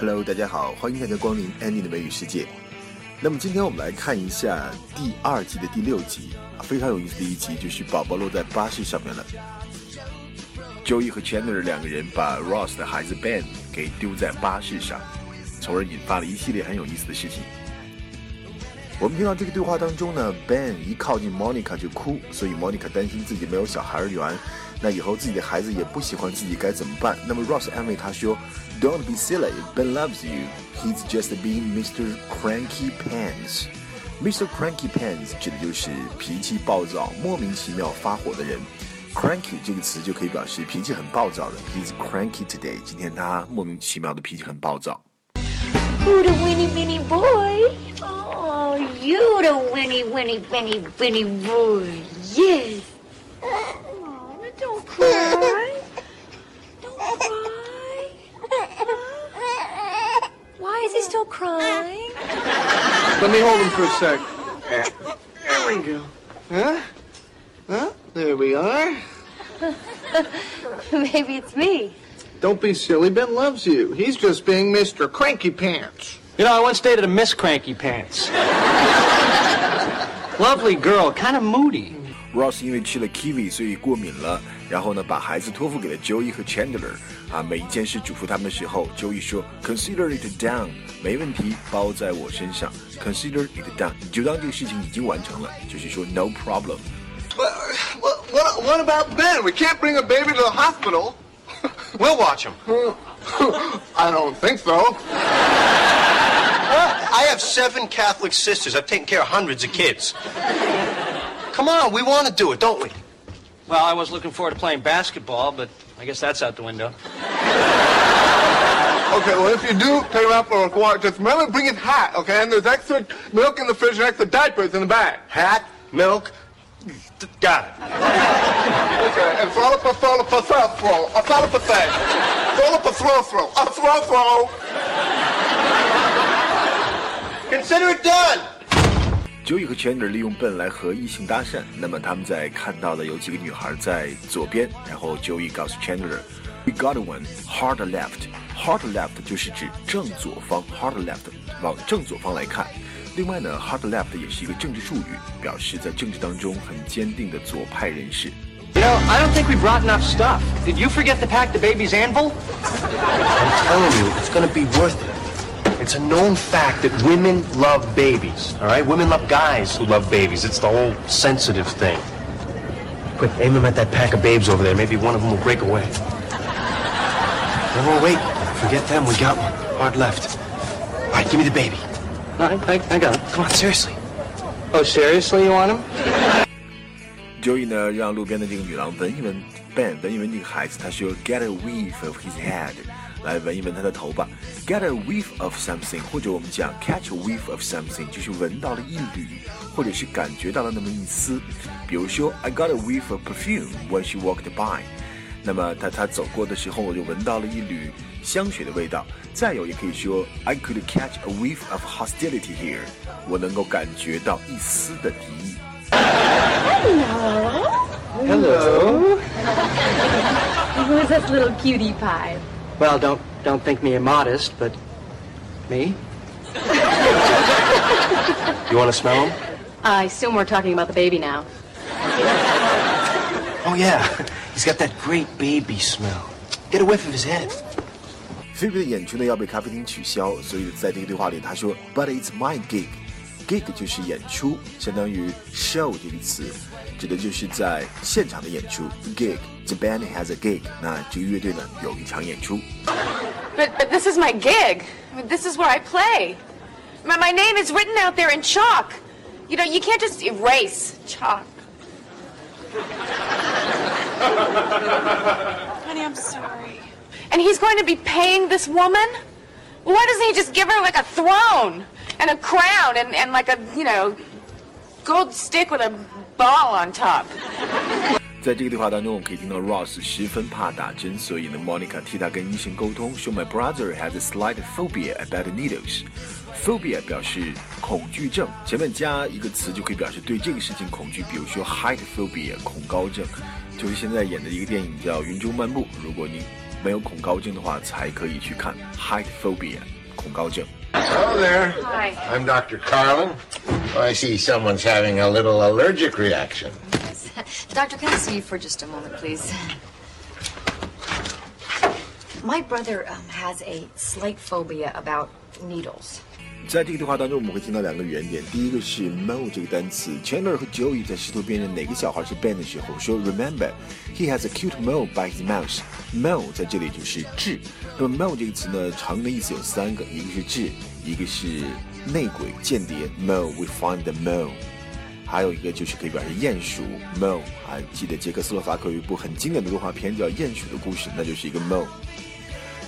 Hello，大家好，欢迎大家光临 Andy 的美语世界。那么今天我们来看一下第二季的第六集，非常有意思的一集，就是宝宝落在巴士上面了。Joey 和 Chandler 两个人把 Ross 的孩子 Ben 给丢在巴士上，从而引发了一系列很有意思的事情。我们听到这个对话当中呢，Ben 一靠近 Monica 就哭，所以 Monica 担心自己没有小孩儿缘，那以后自己的孩子也不喜欢自己该怎么办？那么 Ross 安慰他说。Don't be silly. Ben loves you. He's just being Mr. Cranky Pants. Mr. Cranky Pants 指的就是脾气暴躁、莫名其妙发火的人。Cranky 这个词就可以表示脾气很暴躁的。He's cranky today. 今天他莫名其妙的脾气很暴躁。Oh, the Winnie Winnie boy. Oh, you the Winnie Winnie Winnie Winnie boy. Yes. Don't cry. Don't cry. Why is he still crying? Let me hold him for a sec. There we go. Huh? Huh? There we are. Maybe it's me. Don't be silly. Ben loves you. He's just being Mr. Cranky Pants. You know, I once dated a Miss Cranky Pants. Lovely girl, kind of moody. Ross 因为吃了 kiwi 所以过敏了，然后呢把孩子托付给了 Joey 和 Chandler。啊，每一件事嘱咐他们的时候，Joey 说 Consider it done，没问题，包在我身上。Consider it done，你就当这个事情已经完成了，就是说 No problem。What, what, what about Ben? We can't bring a baby to the hospital. We'll watch him. I don't think so. I have seven Catholic sisters. I've taken care of hundreds of kids. Come on, we want to do it, don't we? Well, I was looking forward to playing basketball, but I guess that's out the window. Okay, well, if you do take him out for a walk, just remember bring his hat, okay? And there's extra milk in the fridge and extra diapers in the bag. Hat, milk, got it. Okay, and throw up a throw up a throw throw. A throw up a thing. Throw up a throw throw. A throw throw. Consider it done. Joey 和 Chandler 利用 Ben 来和异性搭讪。那么他们在看到了有几个女孩在左边，然后 Joey 告诉 Chandler，We got one hard left。hard left 就是指正左方，hard left 往正左方来看。另外呢，hard left 也是一个政治术语，表示在政治当中很坚定的左派人士。You know, I don't think we brought enough stuff. Did you forget to pack the baby's anvil? I'm telling you, it's gonna be worth it. It's a known fact that women love babies, all right? Women love guys who love babies. It's the whole sensitive thing. Quick, aim them at that pack of babes over there. Maybe one of them will break away. No, no, wait. Forget them. We got one. Hard left. All right, give me the baby. No, I, I, I got it. Come on, seriously. Oh, seriously, you want him? Joey 呢，让路边的这个女郎闻一闻 Ben，闻一闻这个孩子。他说：“Get a whiff of his head。” 来闻一闻他的头吧，get a whiff of something，或者我们讲 catch a whiff of something，就是闻到了一缕，或者是感觉到了那么一丝。比如说，I got a whiff of perfume when she walked by，那么他他走过的时候，我就闻到了一缕香水的味道。再有，也可以说，I could catch a whiff of hostility here，我能够感觉到一丝的敌意。Hello. Hello. Who's this little cutie pie? Well, don't don't think me immodest, but me? You want to smell them? I assume we're talking about the baby now. Oh, yeah. He's got that great baby smell. Get a whiff of his head. 菲比的演出呢要被咖啡厅取消，所以在这个对话里他说，But it's my gig。gig 就是演出，相当于 show 这个词，指的就是在现场的演出。 gig，the band has a gig，那这个乐队呢有一场演出。 But, but this is my gig. I mean, this is where I play. My, my name is written out there in chalk. You know, you can't just erase chalk. Honey, I'm sorry. And he's going to be paying this woman? Why doesn't he just give her like a throne and a crown and, and like a, you know, gold stick with a ball on top? 在这个对话当中，我们可以听到 Ross 十分怕打针，所以呢，Monica 替他跟医生沟通，说 My brother has a slight phobia about needles。phobia 表示恐惧症，前面加一个词就可以表示对这个事情恐惧，比如说 height phobia 恐高症，就是现在演的一个电影叫《云中漫步》，如果你 没有恐高症的话，才可以去看 height phobia 恐高症。 Hello there. Hi. I'm Dr. Carlin. Oh, I see someone's having a little allergic reaction. Doctor, can I see you for just a moment, please? My brother um, has a slight phobia about needles. 在这个对话当中，我们会听到两个原点。第一个是 Mo 这个单词，Chandler 和 Joey 在试图辨认哪个小孩是 Ben 的时候，说 Remember he has a cute mole by his mouth。Mole 在这里就是痣。那么 Mole 这个词呢，常用的意思有三个，一个是痣，一个是内鬼间谍，Mole we find the mole。 还有一个就是可以表示鼹鼠 Mo，还记得捷克斯洛伐克有一部很经典的动画片叫《鼹鼠的故事》，那就是一个 Mo。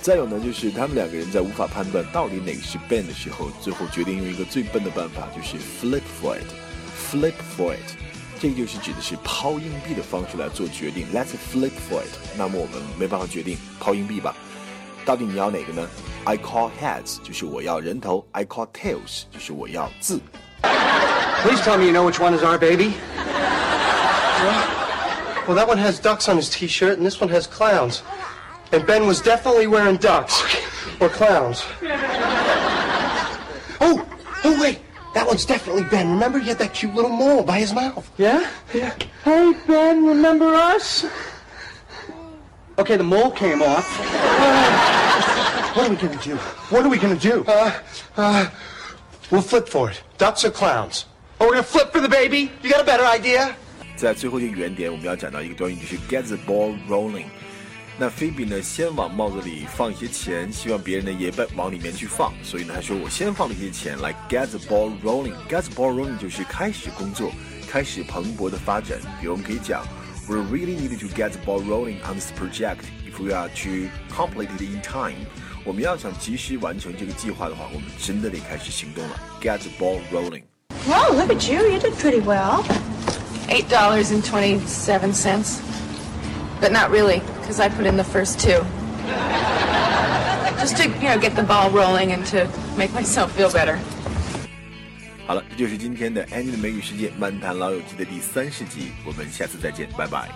再有呢，就是他们两个人在无法判断到底哪个是 Ben 的时候，最后决定用一个最笨的办法，就是 flip for it，flip for it，这个就是指的是抛硬币的方式来做决定。Let's flip for it。那么我们没办法决定抛硬币吧？到底你要哪个呢？I call heads，就是我要人头；I call tails，就是我要字。Please tell me you know which one is our baby. Well, that one has ducks on his t-shirt, and this one has clowns. And Ben was definitely wearing ducks. Or clowns. Oh! Oh, wait! That one's definitely Ben. Remember, he had that cute little mole by his mouth. Yeah? Yeah. Hey, Ben, remember us? Okay, the mole came off. What are we gonna do? What are we gonna do? Uh, uh, we'll flip for it. Ducks or clowns? Oh, we're gonna flip for the baby? You got a better idea? 在最后一个原点，我们要讲到一个短语，就是 get the ball rolling。那菲比呢，先往帽子里放一些钱，希望别人呢也把往里面去放。所以呢，他说我先放了一些钱来 get the ball rolling。get the ball rolling 就是开始工作，开始蓬勃的发展。比如我们可以讲，we really need to get the ball rolling on this project if we are to complete it in time。我们要想及时完成这个计划的话，我们真的得开始行动了。get the ball rolling。 Well, look at you. You did pretty well. Eight dollars and twenty-seven cents. But not really, because I put in the first two. Just to, you know, get the ball rolling and to make myself feel better. 好了，这就是今天的 Annie 的美语世界漫谈老友记的第三十集，我们下次再见，拜拜。